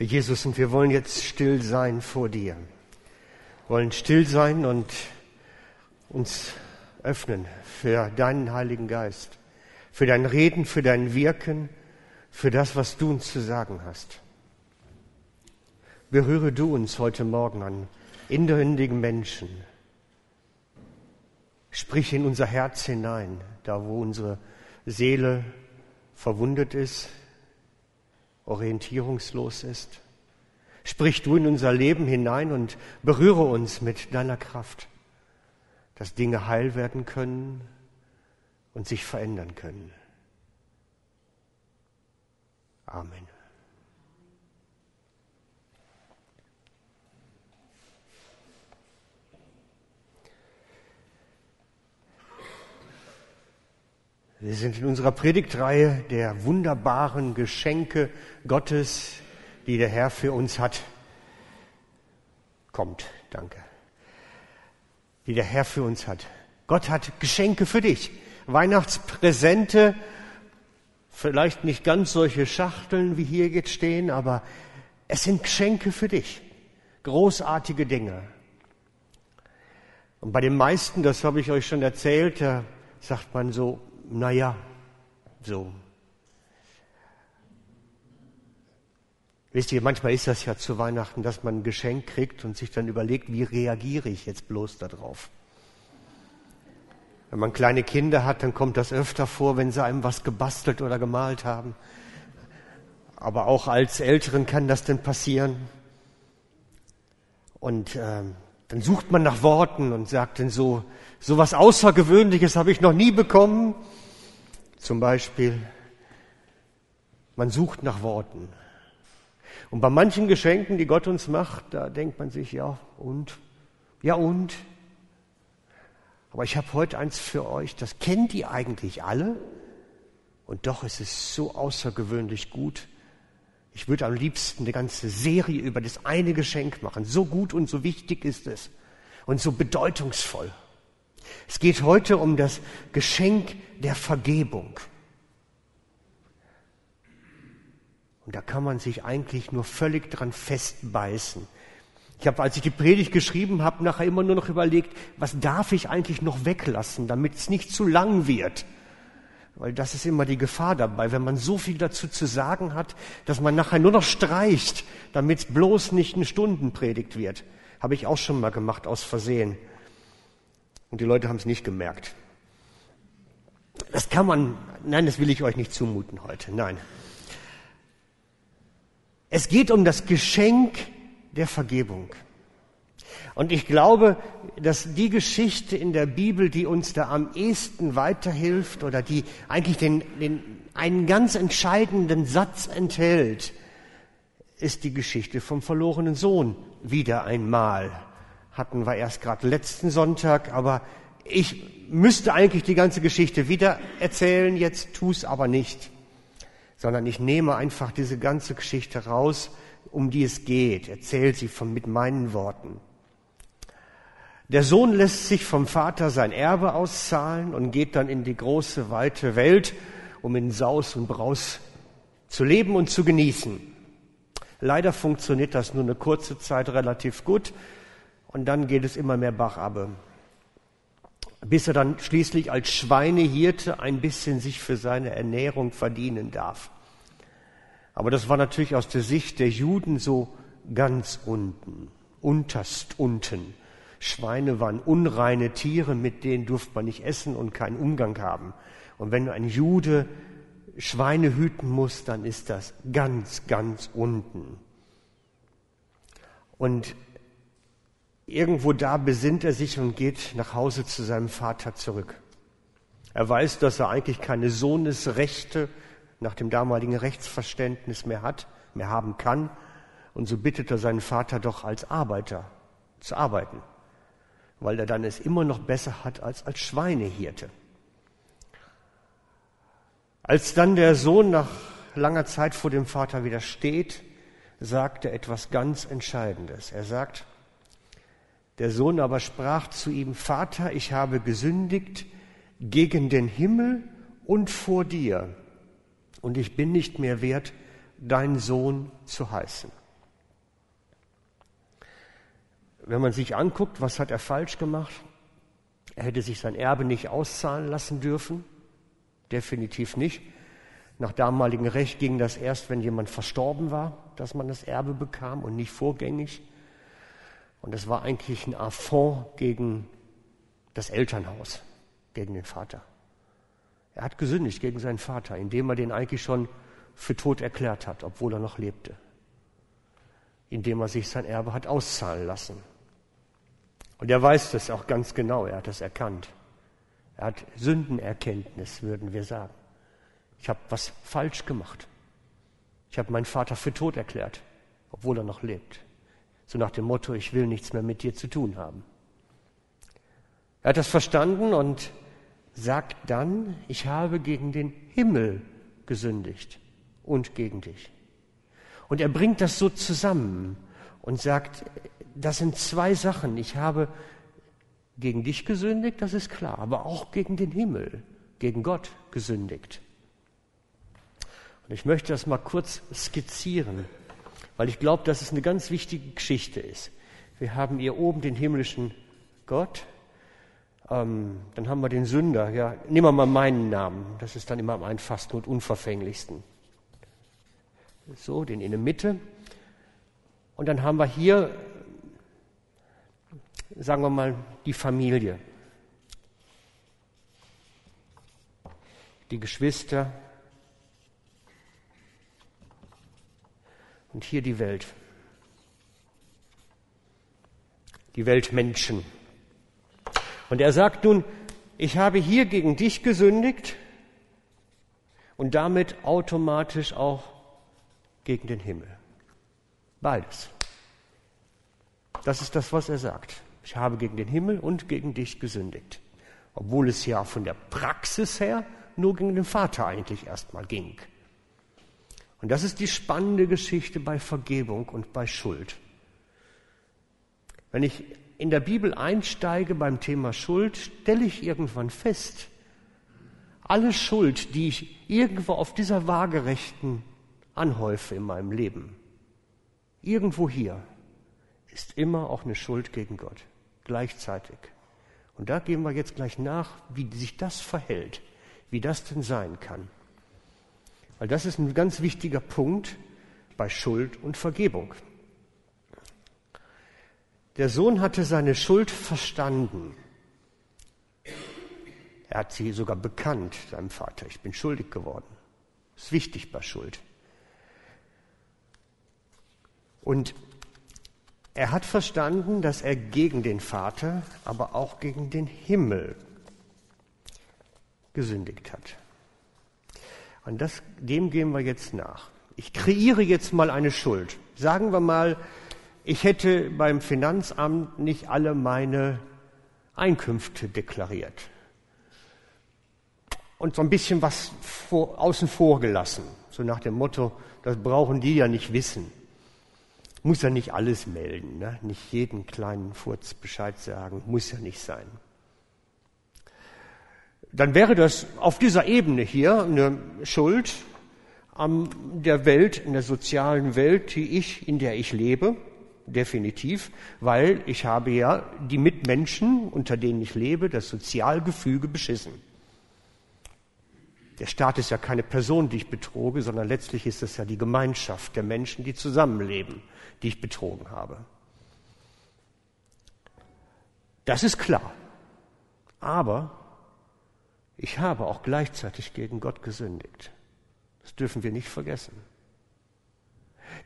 Jesus, und wir wollen jetzt still sein vor dir. wollen still sein und uns öffnen für deinen Heiligen Geist, für dein Reden, für dein Wirken, für das, was du uns zu sagen hast. Berühre du uns heute Morgen an innerhündigen Menschen. Sprich in unser Herz hinein, da wo unsere Seele verwundet ist, orientierungslos ist. Sprich du in unser Leben hinein und berühre uns mit deiner Kraft, dass Dinge heil werden können und sich verändern können. Amen. Wir sind in unserer Predigtreihe der wunderbaren Geschenke Gottes, die der Herr für uns hat. Kommt, danke. Die der Herr für uns hat. Gott hat Geschenke für dich. Weihnachtspräsente, vielleicht nicht ganz solche Schachteln wie hier jetzt stehen, aber es sind Geschenke für dich. Großartige Dinge. Und bei den meisten, das habe ich euch schon erzählt, da sagt man so, naja, so. Wisst ihr, manchmal ist das ja zu Weihnachten, dass man ein Geschenk kriegt und sich dann überlegt, wie reagiere ich jetzt bloß darauf? Wenn man kleine Kinder hat, dann kommt das öfter vor, wenn sie einem was gebastelt oder gemalt haben. Aber auch als Älteren kann das denn passieren. Und äh, dann sucht man nach Worten und sagt dann so, so was Außergewöhnliches habe ich noch nie bekommen. Zum Beispiel, man sucht nach Worten. Und bei manchen Geschenken, die Gott uns macht, da denkt man sich, ja und, ja und. Aber ich habe heute eins für euch, das kennt ihr eigentlich alle. Und doch ist es so außergewöhnlich gut. Ich würde am liebsten eine ganze Serie über das eine Geschenk machen. So gut und so wichtig ist es. Und so bedeutungsvoll. Es geht heute um das Geschenk der Vergebung. Und da kann man sich eigentlich nur völlig dran festbeißen. Ich habe, als ich die Predigt geschrieben habe, nachher immer nur noch überlegt, was darf ich eigentlich noch weglassen, damit es nicht zu lang wird. Weil das ist immer die Gefahr dabei, wenn man so viel dazu zu sagen hat, dass man nachher nur noch streicht, damit es bloß nicht eine Stundenpredigt wird. Habe ich auch schon mal gemacht aus Versehen. Und die Leute haben es nicht gemerkt. Das kann man, nein, das will ich euch nicht zumuten heute, nein. Es geht um das Geschenk der Vergebung. Und ich glaube, dass die Geschichte in der Bibel, die uns da am ehesten weiterhilft oder die eigentlich den, den, einen ganz entscheidenden Satz enthält, ist die Geschichte vom verlorenen Sohn. Wieder einmal hatten wir erst gerade letzten Sonntag, aber ich müsste eigentlich die ganze Geschichte wieder erzählen, jetzt tu es aber nicht, sondern ich nehme einfach diese ganze Geschichte raus, um die es geht, erzähle sie von, mit meinen Worten. Der Sohn lässt sich vom Vater sein Erbe auszahlen und geht dann in die große, weite Welt, um in Saus und Braus zu leben und zu genießen. Leider funktioniert das nur eine kurze Zeit relativ gut und dann geht es immer mehr Bachabbe. Bis er dann schließlich als Schweinehirte ein bisschen sich für seine Ernährung verdienen darf. Aber das war natürlich aus der Sicht der Juden so ganz unten, unterst unten. Schweine waren unreine Tiere, mit denen durfte man nicht essen und keinen Umgang haben. Und wenn ein Jude Schweine hüten muss, dann ist das ganz, ganz unten. Und Irgendwo da besinnt er sich und geht nach Hause zu seinem Vater zurück. Er weiß, dass er eigentlich keine Sohnesrechte nach dem damaligen Rechtsverständnis mehr hat, mehr haben kann. Und so bittet er seinen Vater doch als Arbeiter zu arbeiten, weil er dann es immer noch besser hat als als Schweinehirte. Als dann der Sohn nach langer Zeit vor dem Vater wieder steht, sagt er etwas ganz Entscheidendes. Er sagt, der Sohn aber sprach zu ihm, Vater, ich habe gesündigt gegen den Himmel und vor dir, und ich bin nicht mehr wert, dein Sohn zu heißen. Wenn man sich anguckt, was hat er falsch gemacht? Er hätte sich sein Erbe nicht auszahlen lassen dürfen, definitiv nicht. Nach damaligem Recht ging das erst, wenn jemand verstorben war, dass man das Erbe bekam und nicht vorgängig. Und das war eigentlich ein Affront gegen das Elternhaus, gegen den Vater. Er hat gesündigt gegen seinen Vater, indem er den eigentlich schon für tot erklärt hat, obwohl er noch lebte. Indem er sich sein Erbe hat auszahlen lassen. Und er weiß das auch ganz genau, er hat das erkannt. Er hat Sündenerkenntnis, würden wir sagen. Ich habe was falsch gemacht. Ich habe meinen Vater für tot erklärt, obwohl er noch lebt. So nach dem Motto, ich will nichts mehr mit dir zu tun haben. Er hat das verstanden und sagt dann, ich habe gegen den Himmel gesündigt und gegen dich. Und er bringt das so zusammen und sagt, das sind zwei Sachen. Ich habe gegen dich gesündigt, das ist klar, aber auch gegen den Himmel, gegen Gott gesündigt. Und ich möchte das mal kurz skizzieren, weil ich glaube, dass es eine ganz wichtige Geschichte ist. Wir haben hier oben den himmlischen Gott, ähm, dann haben wir den Sünder. Ja, nehmen wir mal meinen Namen, das ist dann immer am einfachsten und unverfänglichsten. So, den in der Mitte. Und dann haben wir hier sagen wir mal, die Familie, die Geschwister und hier die Welt, die Weltmenschen. Und er sagt nun, ich habe hier gegen dich gesündigt und damit automatisch auch gegen den Himmel. Beides. Das ist das, was er sagt. Ich habe gegen den Himmel und gegen dich gesündigt. Obwohl es ja von der Praxis her nur gegen den Vater eigentlich erstmal ging. Und das ist die spannende Geschichte bei Vergebung und bei Schuld. Wenn ich in der Bibel einsteige beim Thema Schuld, stelle ich irgendwann fest, alle Schuld, die ich irgendwo auf dieser Waagerechten anhäufe in meinem Leben, irgendwo hier, ist immer auch eine Schuld gegen Gott gleichzeitig. Und da gehen wir jetzt gleich nach, wie sich das verhält, wie das denn sein kann. Weil das ist ein ganz wichtiger Punkt bei Schuld und Vergebung. Der Sohn hatte seine Schuld verstanden. Er hat sie sogar bekannt, seinem Vater. Ich bin schuldig geworden. Ist wichtig bei Schuld. Und er hat verstanden, dass er gegen den Vater, aber auch gegen den Himmel gesündigt hat. Und das, dem gehen wir jetzt nach. Ich kreiere jetzt mal eine Schuld. Sagen wir mal, ich hätte beim Finanzamt nicht alle meine Einkünfte deklariert und so ein bisschen was vor, außen vor gelassen. So nach dem Motto, das brauchen die ja nicht wissen. Muss ja nicht alles melden, ne? nicht jeden kleinen Furz Bescheid sagen, muss ja nicht sein. Dann wäre das auf dieser Ebene hier eine Schuld an der Welt, in der sozialen Welt, die ich, in der ich lebe, definitiv, weil ich habe ja die Mitmenschen, unter denen ich lebe, das Sozialgefüge beschissen. Der Staat ist ja keine Person, die ich betroge, sondern letztlich ist es ja die Gemeinschaft der Menschen, die zusammenleben die ich betrogen habe. Das ist klar. Aber ich habe auch gleichzeitig gegen Gott gesündigt. Das dürfen wir nicht vergessen.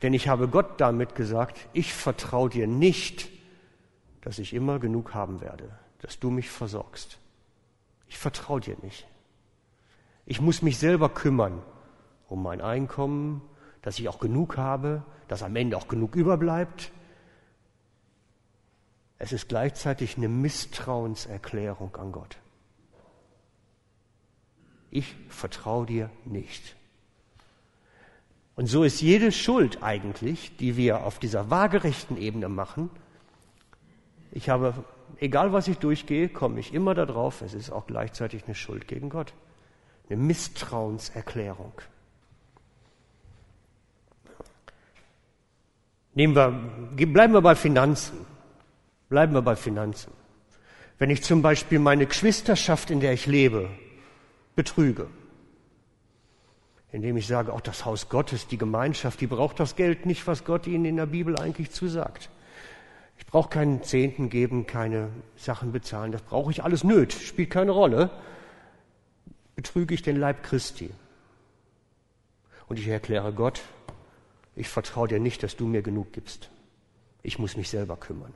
Denn ich habe Gott damit gesagt, ich vertraue dir nicht, dass ich immer genug haben werde, dass du mich versorgst. Ich vertraue dir nicht. Ich muss mich selber kümmern um mein Einkommen, dass ich auch genug habe, dass am Ende auch genug überbleibt. Es ist gleichzeitig eine Misstrauenserklärung an Gott. Ich vertraue dir nicht. Und so ist jede Schuld eigentlich, die wir auf dieser waagerechten Ebene machen, ich habe, egal was ich durchgehe, komme ich immer darauf, es ist auch gleichzeitig eine Schuld gegen Gott. Eine Misstrauenserklärung. Nehmen wir, bleiben wir bei Finanzen. Bleiben wir bei Finanzen. Wenn ich zum Beispiel meine Geschwisterschaft, in der ich lebe, betrüge, indem ich sage, auch das Haus Gottes, die Gemeinschaft, die braucht das Geld nicht, was Gott ihnen in der Bibel eigentlich zusagt. Ich brauche keinen Zehnten geben, keine Sachen bezahlen, das brauche ich alles nöt, spielt keine Rolle. Betrüge ich den Leib Christi. Und ich erkläre Gott, ich vertraue dir nicht, dass du mir genug gibst. Ich muss mich selber kümmern.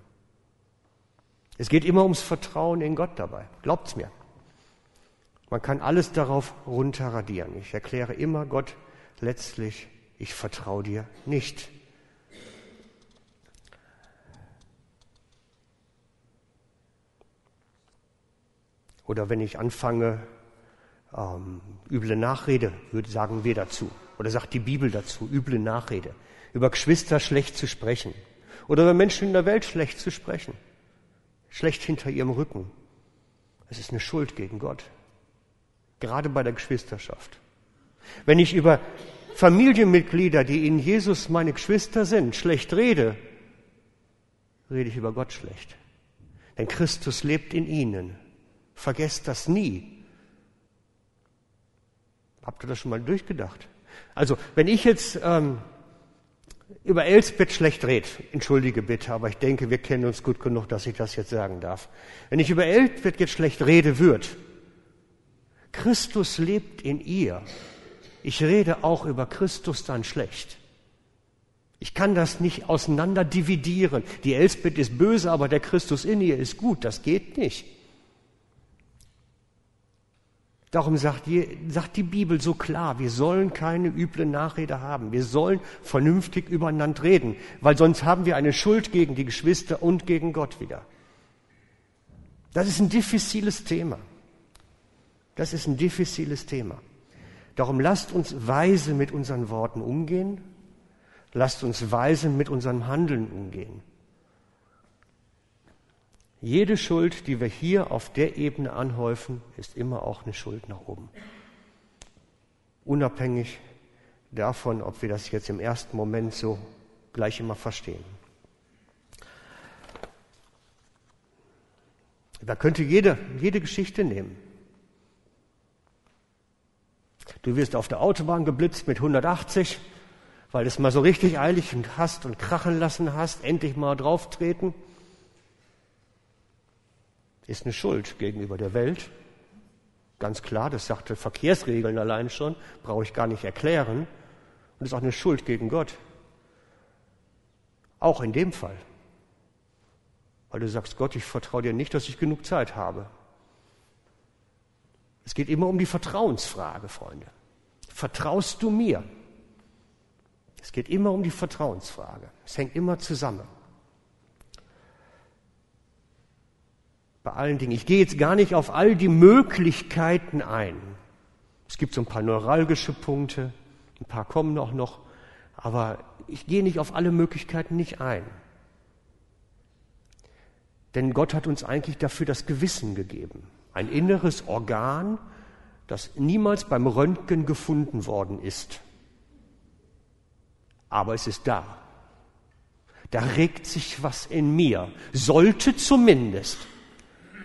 Es geht immer ums Vertrauen in Gott dabei. Glaubt's mir. Man kann alles darauf runterradieren. Ich erkläre immer Gott letztlich, ich vertraue dir nicht. Oder wenn ich anfange, ähm, üble Nachrede, würde sagen wir dazu, oder sagt die Bibel dazu, üble Nachrede, über Geschwister schlecht zu sprechen, oder über Menschen in der Welt schlecht zu sprechen, schlecht hinter ihrem Rücken. Es ist eine Schuld gegen Gott, gerade bei der Geschwisterschaft. Wenn ich über Familienmitglieder, die in Jesus meine Geschwister sind, schlecht rede, rede ich über Gott schlecht. Denn Christus lebt in ihnen. Vergesst das nie. Habt ihr das schon mal durchgedacht? Also, wenn ich jetzt ähm, über Elsbeth schlecht rede, entschuldige bitte, aber ich denke, wir kennen uns gut genug, dass ich das jetzt sagen darf. Wenn ich über Elsbeth jetzt schlecht rede wird, Christus lebt in ihr. Ich rede auch über Christus dann schlecht. Ich kann das nicht auseinander dividieren. Die Elsbeth ist böse, aber der Christus in ihr ist gut. Das geht nicht. Darum sagt die, Bibel so klar, wir sollen keine üble Nachrede haben. Wir sollen vernünftig übereinander reden, weil sonst haben wir eine Schuld gegen die Geschwister und gegen Gott wieder. Das ist ein diffiziles Thema. Das ist ein diffiziles Thema. Darum lasst uns weise mit unseren Worten umgehen. Lasst uns weise mit unserem Handeln umgehen. Jede Schuld, die wir hier auf der Ebene anhäufen, ist immer auch eine Schuld nach oben. Unabhängig davon, ob wir das jetzt im ersten Moment so gleich immer verstehen. Da könnte jede, jede Geschichte nehmen. Du wirst auf der Autobahn geblitzt mit 180, weil du es mal so richtig eilig und hast und krachen lassen hast, endlich mal drauftreten ist eine Schuld gegenüber der Welt. Ganz klar, das sagte Verkehrsregeln allein schon, brauche ich gar nicht erklären. Und ist auch eine Schuld gegen Gott. Auch in dem Fall. Weil du sagst, Gott, ich vertraue dir nicht, dass ich genug Zeit habe. Es geht immer um die Vertrauensfrage, Freunde. Vertraust du mir? Es geht immer um die Vertrauensfrage. Es hängt immer zusammen. bei allen Dingen. Ich gehe jetzt gar nicht auf all die Möglichkeiten ein. Es gibt so ein paar neuralgische Punkte, ein paar kommen auch noch, aber ich gehe nicht auf alle Möglichkeiten nicht ein. Denn Gott hat uns eigentlich dafür das Gewissen gegeben. Ein inneres Organ, das niemals beim Röntgen gefunden worden ist. Aber es ist da. Da regt sich was in mir. Sollte zumindest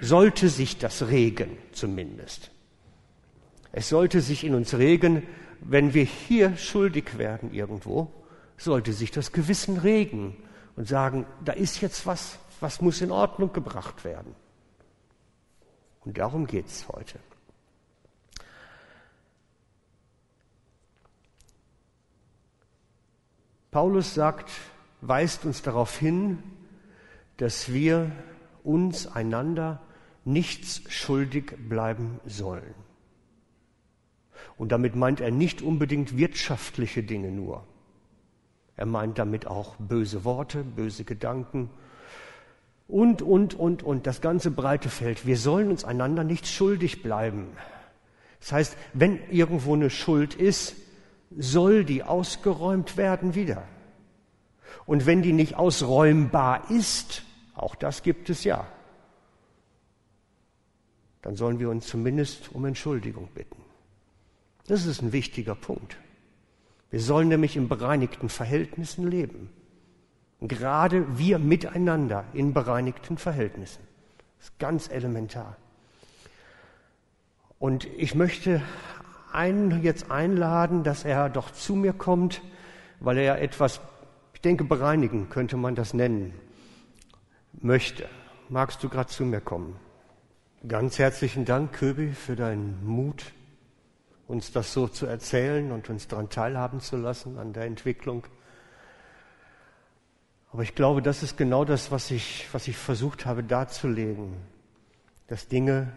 sollte sich das regen zumindest. Es sollte sich in uns regen, wenn wir hier schuldig werden irgendwo, sollte sich das Gewissen regen und sagen, da ist jetzt was, was muss in Ordnung gebracht werden. Und darum geht es heute. Paulus sagt, weist uns darauf hin, dass wir uns einander nichts schuldig bleiben sollen. Und damit meint er nicht unbedingt wirtschaftliche Dinge nur. Er meint damit auch böse Worte, böse Gedanken und, und, und, und, das ganze breite Feld. Wir sollen uns einander nicht schuldig bleiben. Das heißt, wenn irgendwo eine Schuld ist, soll die ausgeräumt werden wieder. Und wenn die nicht ausräumbar ist, auch das gibt es ja, dann sollen wir uns zumindest um Entschuldigung bitten. Das ist ein wichtiger Punkt. Wir sollen nämlich in bereinigten Verhältnissen leben. Gerade wir miteinander in bereinigten Verhältnissen. Das ist ganz elementar. Und ich möchte einen jetzt einladen, dass er doch zu mir kommt, weil er etwas, ich denke, bereinigen könnte man das nennen, möchte. Magst du gerade zu mir kommen? Ganz herzlichen Dank, Köbi, für deinen Mut, uns das so zu erzählen und uns daran teilhaben zu lassen an der Entwicklung. Aber ich glaube, das ist genau das, was ich, was ich versucht habe darzulegen, dass Dinge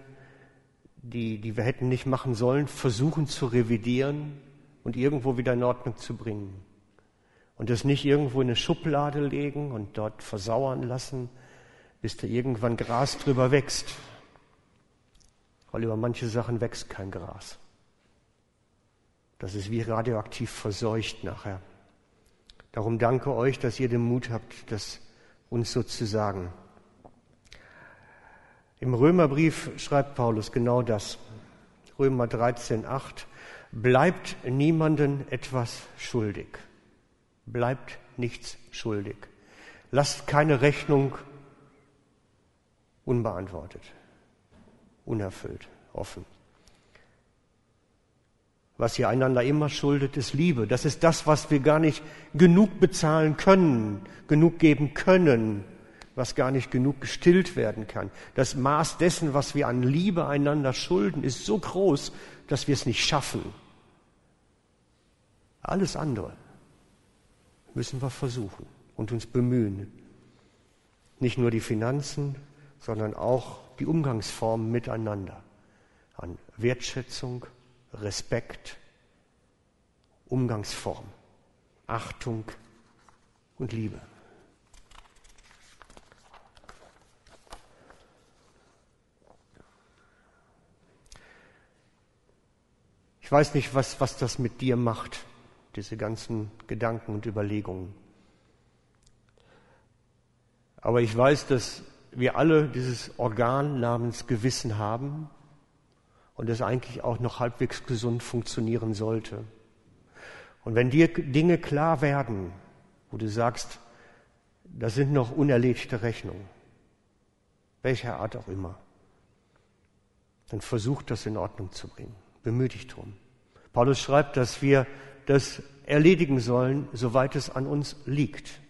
die, die wir hätten nicht machen sollen, versuchen zu revidieren und irgendwo wieder in Ordnung zu bringen. Und das nicht irgendwo in eine Schublade legen und dort versauern lassen, bis da irgendwann Gras drüber wächst. Weil über manche Sachen wächst kein Gras. Das ist wie radioaktiv verseucht nachher. Darum danke euch, dass ihr den Mut habt, das uns so zu sagen. Im Römerbrief schreibt Paulus genau das. Römer 13, 8. Bleibt niemanden etwas schuldig. Bleibt nichts schuldig. Lasst keine Rechnung unbeantwortet, unerfüllt, offen. Was ihr einander immer schuldet, ist Liebe. Das ist das, was wir gar nicht genug bezahlen können, genug geben können was gar nicht genug gestillt werden kann. Das Maß dessen, was wir an Liebe einander schulden, ist so groß, dass wir es nicht schaffen. Alles andere müssen wir versuchen und uns bemühen. Nicht nur die Finanzen, sondern auch die Umgangsformen miteinander. An Wertschätzung, Respekt, Umgangsform, Achtung und Liebe. Ich weiß nicht, was, was das mit dir macht, diese ganzen Gedanken und Überlegungen. Aber ich weiß, dass wir alle dieses Organ namens Gewissen haben und es eigentlich auch noch halbwegs gesund funktionieren sollte. Und wenn dir Dinge klar werden, wo du sagst, das sind noch unerledigte Rechnungen, welcher Art auch immer, dann versuch das in Ordnung zu bringen. Bemühe dich drum. Paulus schreibt, dass wir das erledigen sollen, soweit es an uns liegt.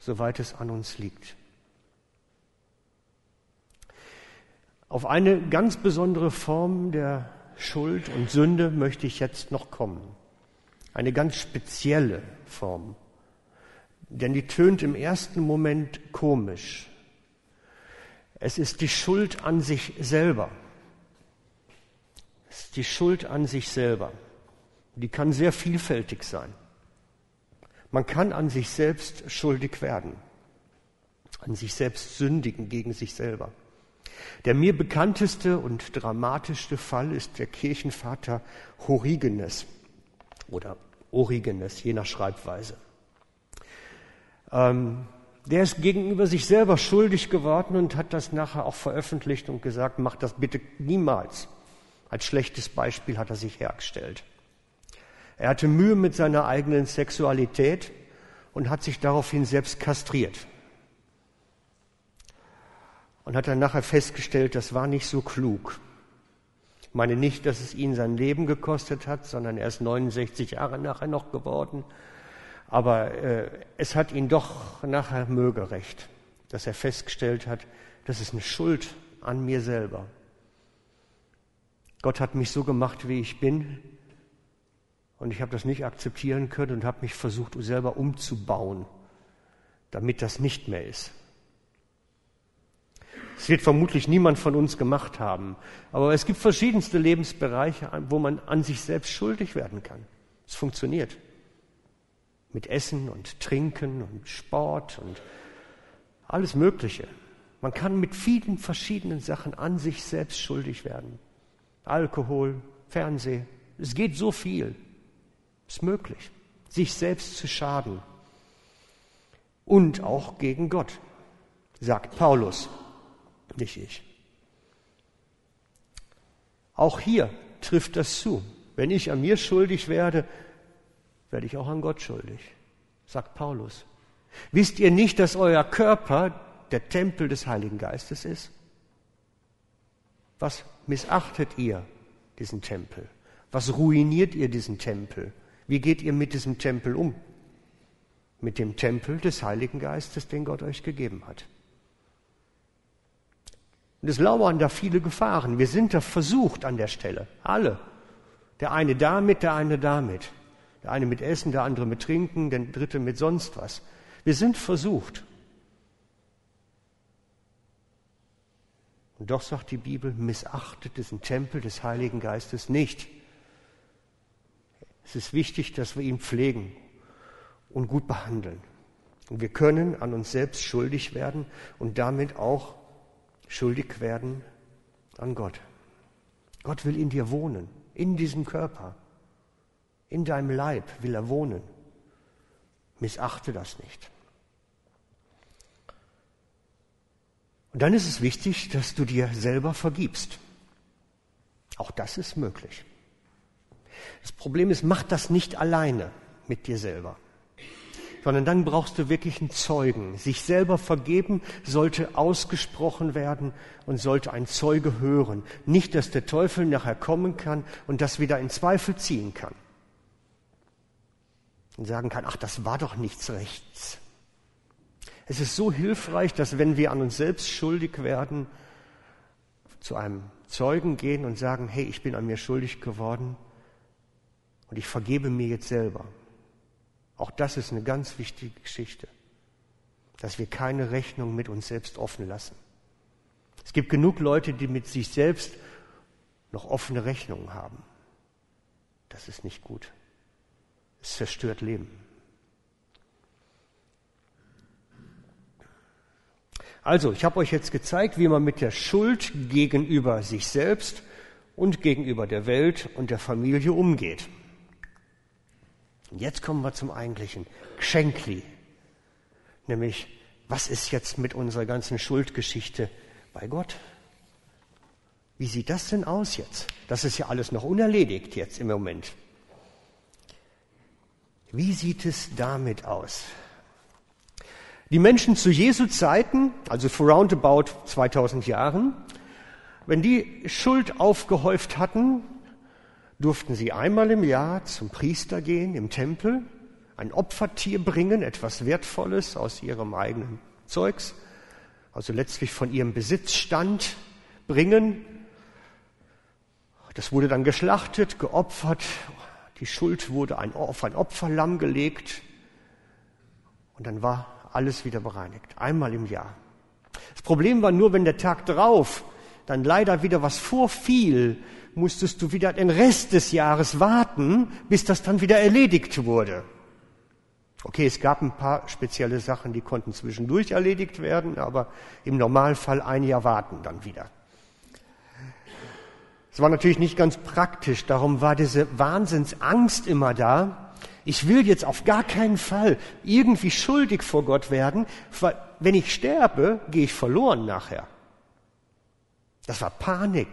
Soweit es an uns liegt. Auf eine ganz besondere Form der Schuld und Sünde möchte ich jetzt noch kommen. Eine ganz spezielle Form. Denn die tönt im ersten Moment komisch. Es ist die Schuld an sich selber die Schuld an sich selber. Die kann sehr vielfältig sein. Man kann an sich selbst schuldig werden, an sich selbst sündigen gegen sich selber. Der mir bekannteste und dramatischste Fall ist der Kirchenvater Horigenes oder Origenes, je nach Schreibweise. Ähm, der ist gegenüber sich selber schuldig geworden und hat das nachher auch veröffentlicht und gesagt, mach das bitte niemals. Als schlechtes Beispiel hat er sich hergestellt. Er hatte Mühe mit seiner eigenen Sexualität und hat sich daraufhin selbst kastriert. Und hat dann nachher festgestellt, das war nicht so klug. Ich meine nicht, dass es ihn sein Leben gekostet hat, sondern er ist 69 Jahre nachher noch geworden. Aber äh, es hat ihn doch nachher mögerecht, dass er festgestellt hat, das ist eine Schuld an mir selber. Gott hat mich so gemacht, wie ich bin. Und ich habe das nicht akzeptieren können und habe mich versucht, selber umzubauen, damit das nicht mehr ist. Es wird vermutlich niemand von uns gemacht haben. Aber es gibt verschiedenste Lebensbereiche, wo man an sich selbst schuldig werden kann. Es funktioniert. Mit Essen und Trinken und Sport und alles Mögliche. Man kann mit vielen verschiedenen Sachen an sich selbst schuldig werden. Alkohol, Fernseh. Es geht so viel. Ist möglich, sich selbst zu schaden. Und auch gegen Gott, sagt Paulus, nicht ich. Auch hier trifft das zu. Wenn ich an mir schuldig werde, werde ich auch an Gott schuldig, sagt Paulus. Wisst ihr nicht, dass euer Körper der Tempel des Heiligen Geistes ist? Was missachtet ihr diesen Tempel? Was ruiniert ihr diesen Tempel? Wie geht ihr mit diesem Tempel um? Mit dem Tempel des Heiligen Geistes, den Gott euch gegeben hat. Und es lauern da viele Gefahren. Wir sind da versucht an der Stelle. Alle. Der eine damit, der eine damit. Der eine mit Essen, der andere mit Trinken, der dritte mit sonst was. Wir sind versucht. Und doch sagt die Bibel, missachtet diesen Tempel des Heiligen Geistes nicht. Es ist wichtig, dass wir ihn pflegen und gut behandeln. Und wir können an uns selbst schuldig werden und damit auch schuldig werden an Gott. Gott will in dir wohnen, in diesem Körper, in deinem Leib will er wohnen. Missachte das nicht. Und dann ist es wichtig, dass du dir selber vergibst. Auch das ist möglich. Das Problem ist, mach das nicht alleine mit dir selber, sondern dann brauchst du wirklich einen Zeugen. Sich selber vergeben sollte ausgesprochen werden und sollte ein Zeuge hören. Nicht, dass der Teufel nachher kommen kann und das wieder in Zweifel ziehen kann. Und sagen kann, ach, das war doch nichts rechts. Es ist so hilfreich, dass wenn wir an uns selbst schuldig werden, zu einem Zeugen gehen und sagen, hey, ich bin an mir schuldig geworden und ich vergebe mir jetzt selber. Auch das ist eine ganz wichtige Geschichte, dass wir keine Rechnung mit uns selbst offen lassen. Es gibt genug Leute, die mit sich selbst noch offene Rechnungen haben. Das ist nicht gut. Es zerstört Leben. Also, ich habe euch jetzt gezeigt, wie man mit der Schuld gegenüber sich selbst und gegenüber der Welt und der Familie umgeht. Und jetzt kommen wir zum eigentlichen Geschenkli, nämlich was ist jetzt mit unserer ganzen Schuldgeschichte bei Gott? Wie sieht das denn aus jetzt? Das ist ja alles noch unerledigt jetzt im Moment. Wie sieht es damit aus? Die Menschen zu Jesu Zeiten, also for roundabout 2000 Jahren, wenn die Schuld aufgehäuft hatten, durften sie einmal im Jahr zum Priester gehen im Tempel, ein Opfertier bringen, etwas Wertvolles aus ihrem eigenen Zeugs, also letztlich von ihrem Besitzstand bringen. Das wurde dann geschlachtet, geopfert, die Schuld wurde auf ein Opferlamm gelegt und dann war alles wieder bereinigt. Einmal im Jahr. Das Problem war nur, wenn der Tag drauf dann leider wieder was vorfiel, musstest du wieder den Rest des Jahres warten, bis das dann wieder erledigt wurde. Okay, es gab ein paar spezielle Sachen, die konnten zwischendurch erledigt werden, aber im Normalfall ein Jahr warten dann wieder. Es war natürlich nicht ganz praktisch, darum war diese Wahnsinnsangst immer da, ich will jetzt auf gar keinen Fall irgendwie schuldig vor Gott werden, weil wenn ich sterbe, gehe ich verloren nachher. Das war Panik.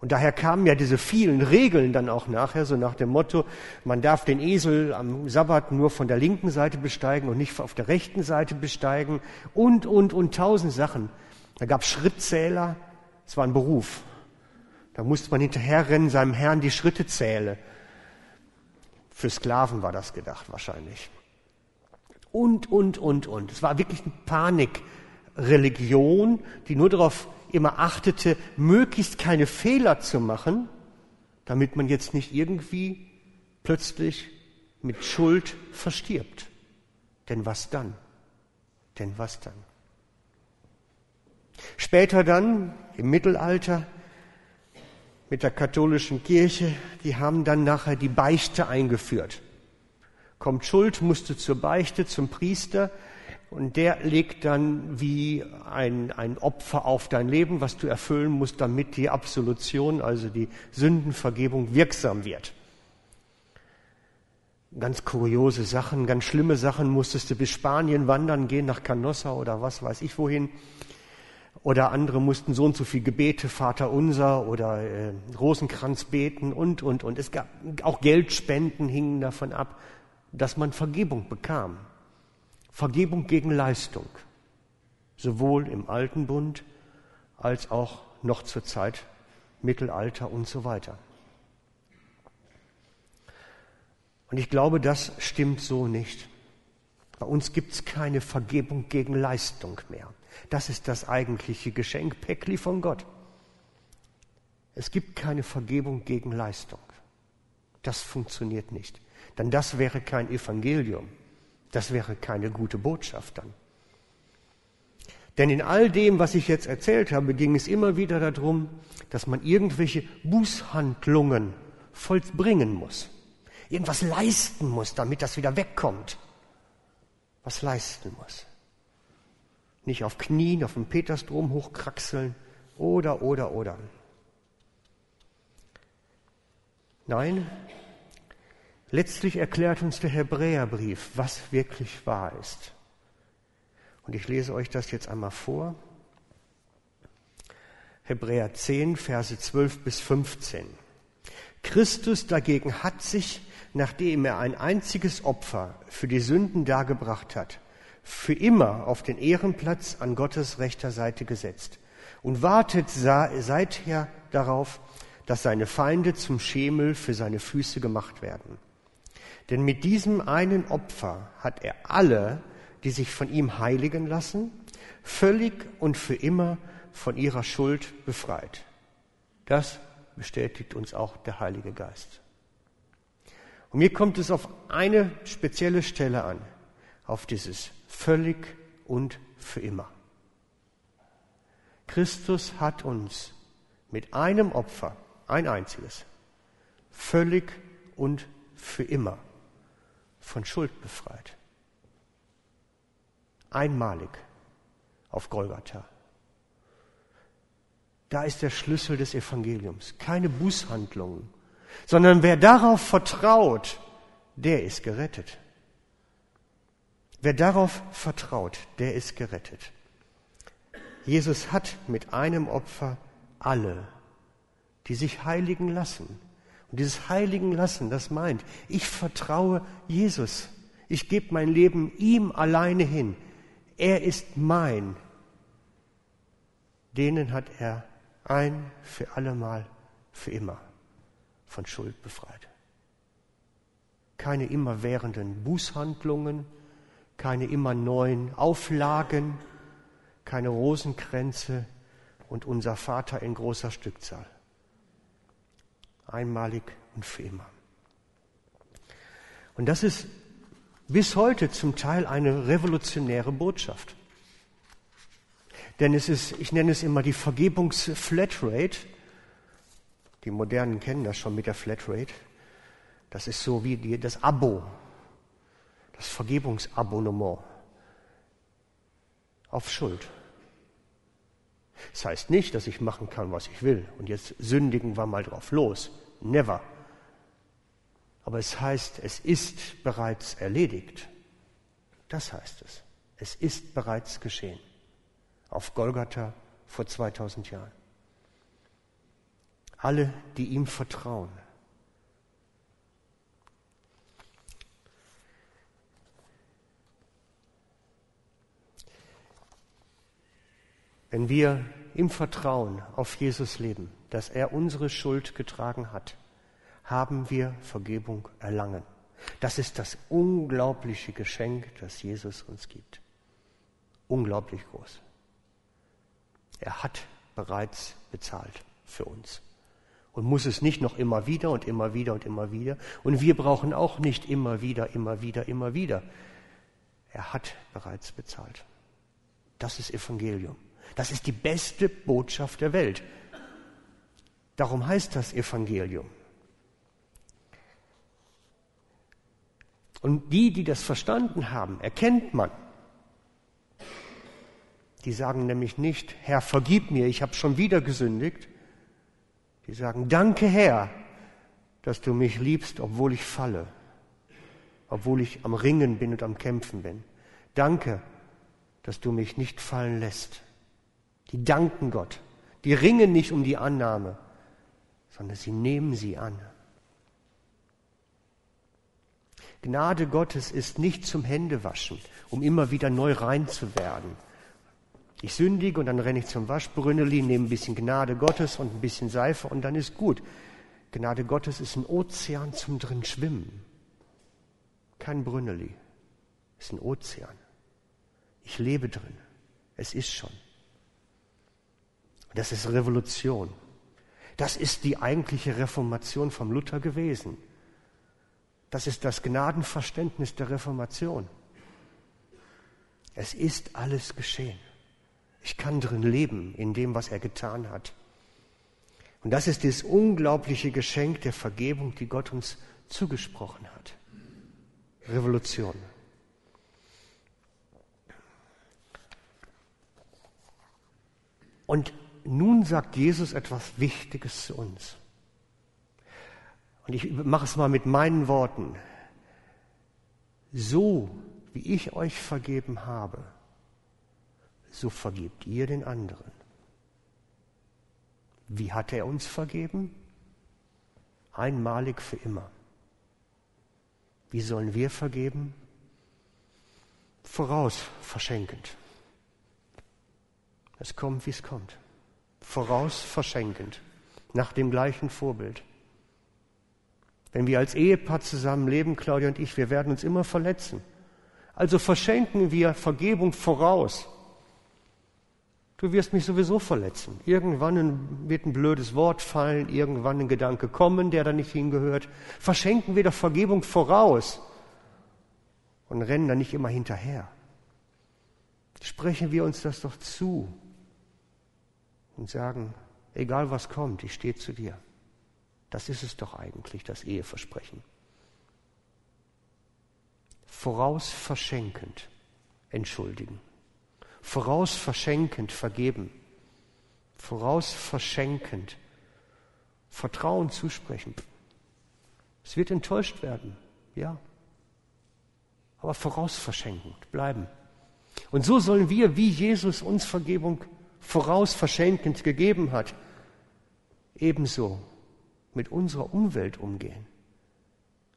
Und daher kamen ja diese vielen Regeln dann auch nachher, so nach dem Motto, man darf den Esel am Sabbat nur von der linken Seite besteigen und nicht auf der rechten Seite besteigen und, und, und tausend Sachen. Da gab es Schrittzähler, es war ein Beruf. Da musste man hinterherrennen, seinem Herrn die Schritte zählen. Für Sklaven war das gedacht wahrscheinlich. Und, und, und, und. Es war wirklich eine Panikreligion, die nur darauf immer achtete, möglichst keine Fehler zu machen, damit man jetzt nicht irgendwie plötzlich mit Schuld verstirbt. Denn was dann? Denn was dann? Später dann, im Mittelalter, mit der katholischen Kirche, die haben dann nachher die Beichte eingeführt. Kommt Schuld, musst du zur Beichte, zum Priester, und der legt dann wie ein, ein Opfer auf dein Leben, was du erfüllen musst, damit die Absolution, also die Sündenvergebung wirksam wird. Ganz kuriose Sachen, ganz schlimme Sachen musstest du bis Spanien wandern gehen, nach Canossa oder was weiß ich wohin. Oder andere mussten so und so viel Gebete, Vater unser oder äh, Rosenkranz beten und, und, und. Es gab auch Geldspenden hingen davon ab, dass man Vergebung bekam. Vergebung gegen Leistung, sowohl im alten Bund als auch noch zur Zeit Mittelalter und so weiter. Und ich glaube, das stimmt so nicht. Bei uns gibt es keine Vergebung gegen Leistung mehr. Das ist das eigentliche Geschenk, Päckli von Gott. Es gibt keine Vergebung gegen Leistung. Das funktioniert nicht. Denn das wäre kein Evangelium. Das wäre keine gute Botschaft dann. Denn in all dem, was ich jetzt erzählt habe, ging es immer wieder darum, dass man irgendwelche Bußhandlungen vollbringen muss. Irgendwas leisten muss, damit das wieder wegkommt. Was leisten muss. Nicht auf Knien, auf dem Petersdom hochkraxeln oder, oder, oder. Nein, letztlich erklärt uns der Hebräerbrief, was wirklich wahr ist. Und ich lese euch das jetzt einmal vor. Hebräer 10, Verse 12 bis 15. Christus dagegen hat sich, nachdem er ein einziges Opfer für die Sünden dargebracht hat, für immer auf den Ehrenplatz an Gottes rechter Seite gesetzt und wartet seither darauf, dass seine Feinde zum Schemel für seine Füße gemacht werden. Denn mit diesem einen Opfer hat er alle, die sich von ihm heiligen lassen, völlig und für immer von ihrer Schuld befreit. Das bestätigt uns auch der Heilige Geist. Und mir kommt es auf eine spezielle Stelle an, auf dieses völlig und für immer. Christus hat uns mit einem Opfer, ein einziges, völlig und für immer von Schuld befreit. Einmalig auf Golgatha. Da ist der Schlüssel des Evangeliums. Keine Bußhandlungen, sondern wer darauf vertraut, der ist gerettet. Wer darauf vertraut, der ist gerettet. Jesus hat mit einem Opfer alle, die sich heiligen lassen. Und dieses Heiligen lassen, das meint, ich vertraue Jesus. Ich gebe mein Leben ihm alleine hin. Er ist mein. Denen hat er ein für allemal, für immer von Schuld befreit. Keine immerwährenden Bußhandlungen, keine immer neuen Auflagen, keine Rosenkränze und unser Vater in großer Stückzahl. Einmalig und für immer. Und das ist bis heute zum Teil eine revolutionäre Botschaft. Denn es ist, ich nenne es immer die Vergebungsflatrate. Die Modernen kennen das schon mit der Flatrate. Das ist so wie die, das Abo, das Vergebungsabonnement auf Schuld. Das heißt nicht, dass ich machen kann, was ich will und jetzt sündigen wir mal drauf los. Never. Aber es heißt, es ist bereits erledigt. Das heißt es. Es ist bereits geschehen. Auf Golgatha vor 2000 Jahren. Alle, die ihm vertrauen, Wenn wir im Vertrauen auf Jesus leben, dass er unsere Schuld getragen hat, haben wir Vergebung erlangen. Das ist das unglaubliche Geschenk, das Jesus uns gibt. Unglaublich groß. Er hat bereits bezahlt für uns und muss es nicht noch immer wieder und immer wieder und immer wieder. Und wir brauchen auch nicht immer wieder, immer wieder, immer wieder. Er hat bereits bezahlt. Das ist Evangelium. Das ist die beste Botschaft der Welt. Darum heißt das Evangelium. Und die, die das verstanden haben, erkennt man. Die sagen nämlich nicht, Herr, vergib mir, ich habe schon wieder gesündigt. Die sagen, danke Herr, dass du mich liebst, obwohl ich falle, obwohl ich am Ringen bin und am Kämpfen bin. Danke, dass du mich nicht fallen lässt. Die danken Gott. Die ringen nicht um die Annahme, sondern sie nehmen sie an. Gnade Gottes ist nicht zum Händewaschen, um immer wieder neu rein zu werden. Ich sündige und dann renne ich zum Waschbrünneli, nehme ein bisschen Gnade Gottes und ein bisschen Seife und dann ist gut. Gnade Gottes ist ein Ozean zum drin schwimmen. Kein Brünneli, ist ein Ozean. Ich lebe drin. Es ist schon. Das ist Revolution. Das ist die eigentliche Reformation vom Luther gewesen. Das ist das Gnadenverständnis der Reformation. Es ist alles geschehen. Ich kann drin leben in dem, was er getan hat. Und das ist das unglaubliche Geschenk der Vergebung, die Gott uns zugesprochen hat. Revolution. Und nun sagt Jesus etwas Wichtiges zu uns. Und ich mache es mal mit meinen Worten. So wie ich euch vergeben habe, so vergebt ihr den anderen. Wie hat er uns vergeben? Einmalig für immer. Wie sollen wir vergeben? Voraus verschenkend. Es kommt, wie es kommt. Voraus verschenkend. Nach dem gleichen Vorbild. Wenn wir als Ehepaar zusammenleben, Claudia und ich, wir werden uns immer verletzen. Also verschenken wir Vergebung voraus. Du wirst mich sowieso verletzen. Irgendwann wird ein blödes Wort fallen, irgendwann ein Gedanke kommen, der da nicht hingehört. Verschenken wir doch Vergebung voraus und rennen da nicht immer hinterher. Sprechen wir uns das doch zu und sagen, egal was kommt, ich stehe zu dir. Das ist es doch eigentlich, das Eheversprechen. Voraus verschenkend entschuldigen. Voraus verschenkend vergeben. Voraus verschenkend Vertrauen zusprechen. Es wird enttäuscht werden, ja. Aber voraus verschenkend bleiben. Und so sollen wir, wie Jesus uns Vergebung voraus verschenkend gegeben hat, ebenso mit unserer Umwelt umgehen.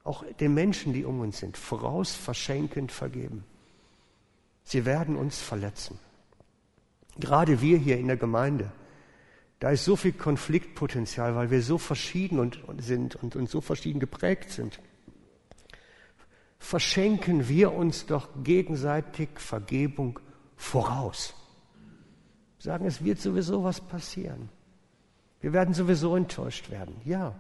Auch den Menschen, die um uns sind, voraus verschenkend vergeben. Sie werden uns verletzen. Gerade wir hier in der Gemeinde, da ist so viel Konfliktpotenzial, weil wir so verschieden und, und sind und, und so verschieden geprägt sind. Verschenken wir uns doch gegenseitig Vergebung voraus. Sagen, es wird sowieso was passieren. Wir werden sowieso enttäuscht werden. Ja.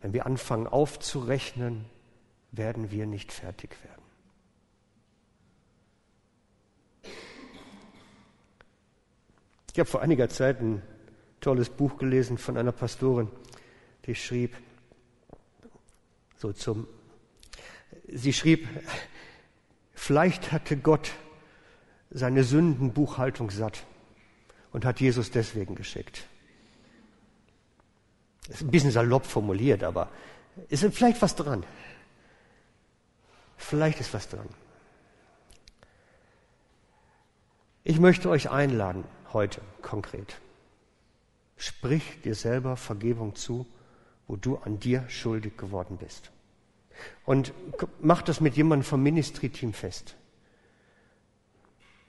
Wenn wir anfangen aufzurechnen, werden wir nicht fertig werden. Ich habe vor einiger Zeit ein tolles Buch gelesen von einer Pastorin, die schrieb, so zum, sie schrieb, vielleicht hatte Gott seine Sündenbuchhaltung satt und hat Jesus deswegen geschickt. Ist ein bisschen salopp formuliert, aber ist vielleicht was dran. Vielleicht ist was dran. Ich möchte euch einladen, heute konkret. Sprich dir selber Vergebung zu, wo du an dir schuldig geworden bist. Und mach das mit jemandem vom Ministry-Team fest.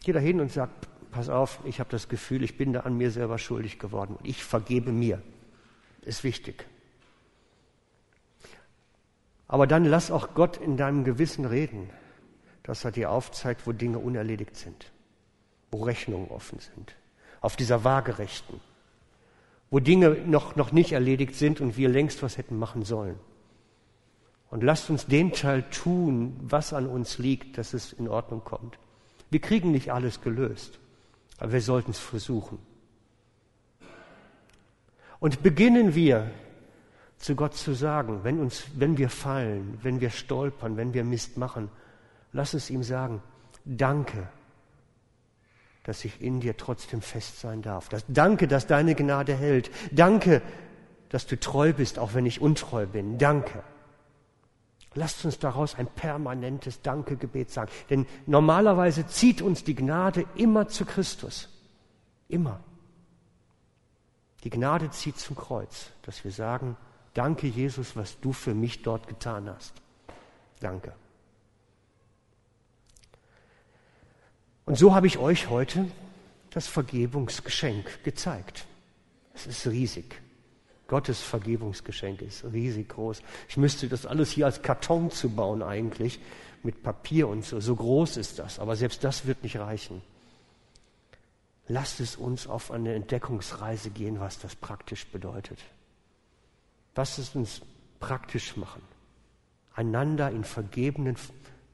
Geh da hin und sag, pass auf, ich habe das Gefühl, ich bin da an mir selber schuldig geworden und ich vergebe mir. Ist wichtig. Aber dann lass auch Gott in deinem Gewissen reden, dass er dir aufzeigt, wo Dinge unerledigt sind, wo Rechnungen offen sind, auf dieser Waagerechten, wo Dinge noch, noch nicht erledigt sind und wir längst was hätten machen sollen. Und lasst uns den Teil tun, was an uns liegt, dass es in Ordnung kommt. Wir kriegen nicht alles gelöst. Aber wir sollten es versuchen. Und beginnen wir zu Gott zu sagen, wenn, uns, wenn wir fallen, wenn wir stolpern, wenn wir Mist machen, lass es ihm sagen, danke, dass ich in dir trotzdem fest sein darf. Das, danke, dass deine Gnade hält. Danke, dass du treu bist, auch wenn ich untreu bin. Danke. Lasst uns daraus ein permanentes Dankegebet sagen. Denn normalerweise zieht uns die Gnade immer zu Christus. Immer. Die Gnade zieht zum Kreuz, dass wir sagen, Danke, Jesus, was du für mich dort getan hast. Danke. Und so habe ich euch heute das Vergebungsgeschenk gezeigt. Es ist riesig. Gottes Vergebungsgeschenk ist riesig groß. Ich müsste das alles hier als Karton zu bauen eigentlich, mit Papier und so. So groß ist das. Aber selbst das wird nicht reichen. Lasst es uns auf eine Entdeckungsreise gehen, was das praktisch bedeutet. Lasst es uns praktisch machen. Einander in vergebenen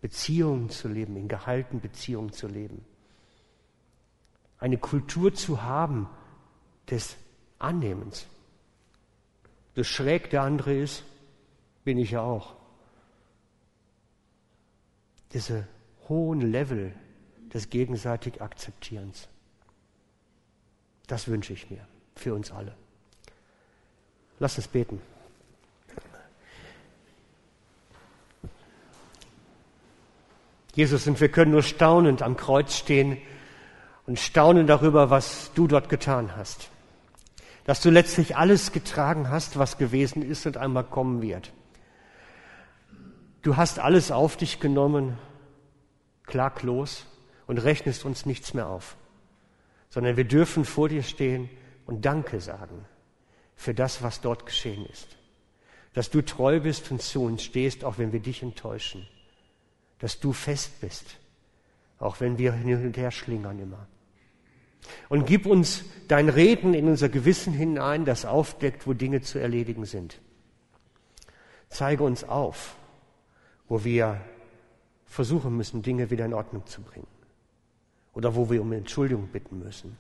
Beziehungen zu leben, in gehaltenen Beziehungen zu leben. Eine Kultur zu haben des Annehmens. So schräg der andere ist, bin ich ja auch. Diese hohen Level des gegenseitig Akzeptierens. Das wünsche ich mir für uns alle. Lass uns beten. Jesus, und wir können nur staunend am Kreuz stehen und staunen darüber, was du dort getan hast. Dass du letztlich alles getragen hast, was gewesen ist und einmal kommen wird. Du hast alles auf dich genommen, klaglos, und rechnest uns nichts mehr auf, sondern wir dürfen vor dir stehen und Danke sagen für das, was dort geschehen ist. Dass du treu bist und zu uns stehst, auch wenn wir dich enttäuschen dass du fest bist, auch wenn wir hin und her schlingern immer. Und gib uns dein Reden in unser Gewissen hinein, das aufdeckt, wo Dinge zu erledigen sind. Zeige uns auf, wo wir versuchen müssen, Dinge wieder in Ordnung zu bringen. Oder wo wir um Entschuldigung bitten müssen.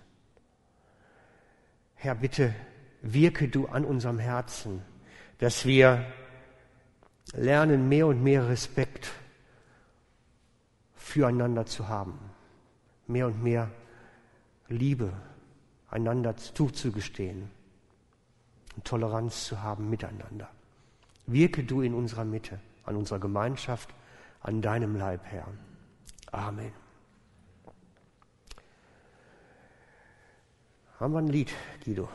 Herr, bitte wirke du an unserem Herzen, dass wir lernen, mehr und mehr Respekt füreinander zu haben, mehr und mehr Liebe einander zuzugestehen und Toleranz zu haben miteinander. Wirke du in unserer Mitte, an unserer Gemeinschaft, an deinem Leib, Herr. Amen. Haben wir ein Lied, Guido?